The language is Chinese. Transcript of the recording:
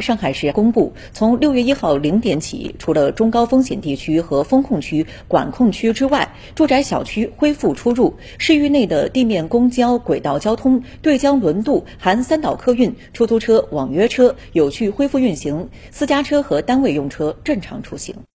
上海市公布从六月一号零点起除了中高风险地区和风控区管控区之外住宅小区恢复出入市域内的地面公交轨道交通对江轮渡含三岛客运出租车网约车有序恢复运行私家车和单位用车正常出行。